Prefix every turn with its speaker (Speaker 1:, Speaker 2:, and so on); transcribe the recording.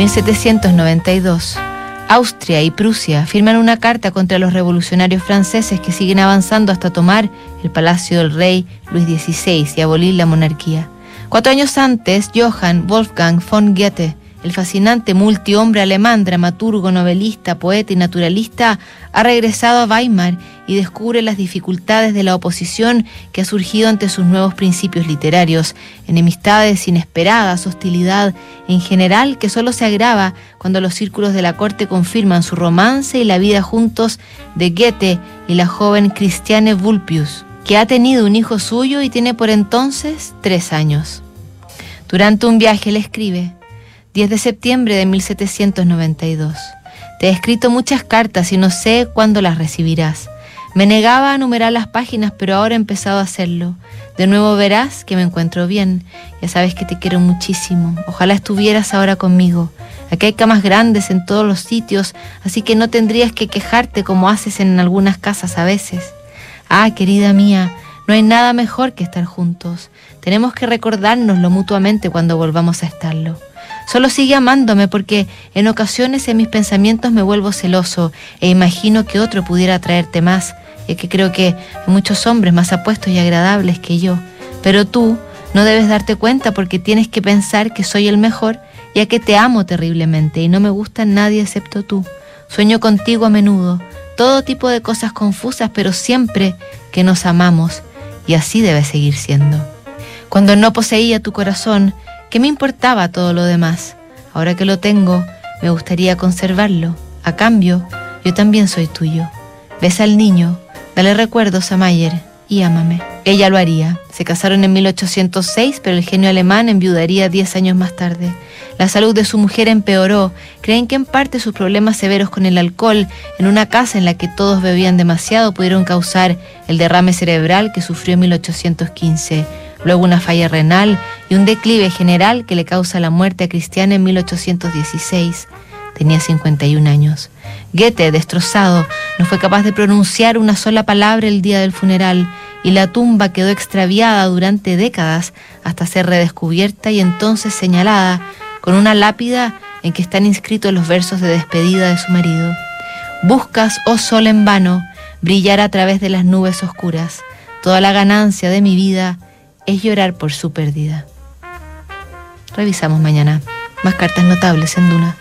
Speaker 1: 1792. Austria y Prusia firman una carta contra los revolucionarios franceses que siguen avanzando hasta tomar el palacio del rey Luis XVI y abolir la monarquía. Cuatro años antes, Johann Wolfgang von Goethe el fascinante multihombre alemán, dramaturgo, novelista, poeta y naturalista, ha regresado a Weimar y descubre las dificultades de la oposición que ha surgido ante sus nuevos principios literarios, enemistades inesperadas, hostilidad en general que solo se agrava cuando los círculos de la corte confirman su romance y la vida juntos de Goethe y la joven Christiane Vulpius, que ha tenido un hijo suyo y tiene por entonces tres años. Durante un viaje le escribe, 10 de septiembre de 1792. Te he escrito muchas cartas y no sé cuándo las recibirás. Me negaba a numerar las páginas, pero ahora he empezado a hacerlo. De nuevo verás que me encuentro bien. Ya sabes que te quiero muchísimo. Ojalá estuvieras ahora conmigo. Aquí hay camas grandes en todos los sitios, así que no tendrías que quejarte como haces en algunas casas a veces. Ah, querida mía, no hay nada mejor que estar juntos. Tenemos que recordárnoslo mutuamente cuando volvamos a estarlo. Solo sigue amándome porque en ocasiones en mis pensamientos me vuelvo celoso e imagino que otro pudiera atraerte más, y que creo que hay muchos hombres más apuestos y agradables que yo. Pero tú no debes darte cuenta porque tienes que pensar que soy el mejor, ya que te amo terriblemente y no me gusta nadie excepto tú. Sueño contigo a menudo, todo tipo de cosas confusas, pero siempre que nos amamos, y así debe seguir siendo. Cuando no poseía tu corazón, ¿Qué me importaba todo lo demás? Ahora que lo tengo, me gustaría conservarlo. A cambio, yo también soy tuyo. Besa al niño, dale recuerdos a Mayer y ámame. Ella lo haría. Se casaron en 1806, pero el genio alemán enviudaría 10 años más tarde. La salud de su mujer empeoró. Creen que en parte sus problemas severos con el alcohol en una casa en la que todos bebían demasiado pudieron causar el derrame cerebral que sufrió en 1815 luego una falla renal y un declive general que le causa la muerte a Cristiana en 1816. Tenía 51 años. Goethe, destrozado, no fue capaz de pronunciar una sola palabra el día del funeral y la tumba quedó extraviada durante décadas hasta ser redescubierta y entonces señalada con una lápida en que están inscritos los versos de despedida de su marido. Buscas, oh sol en vano, brillar a través de las nubes oscuras. Toda la ganancia de mi vida es llorar por su pérdida. Revisamos mañana más cartas notables en Duna.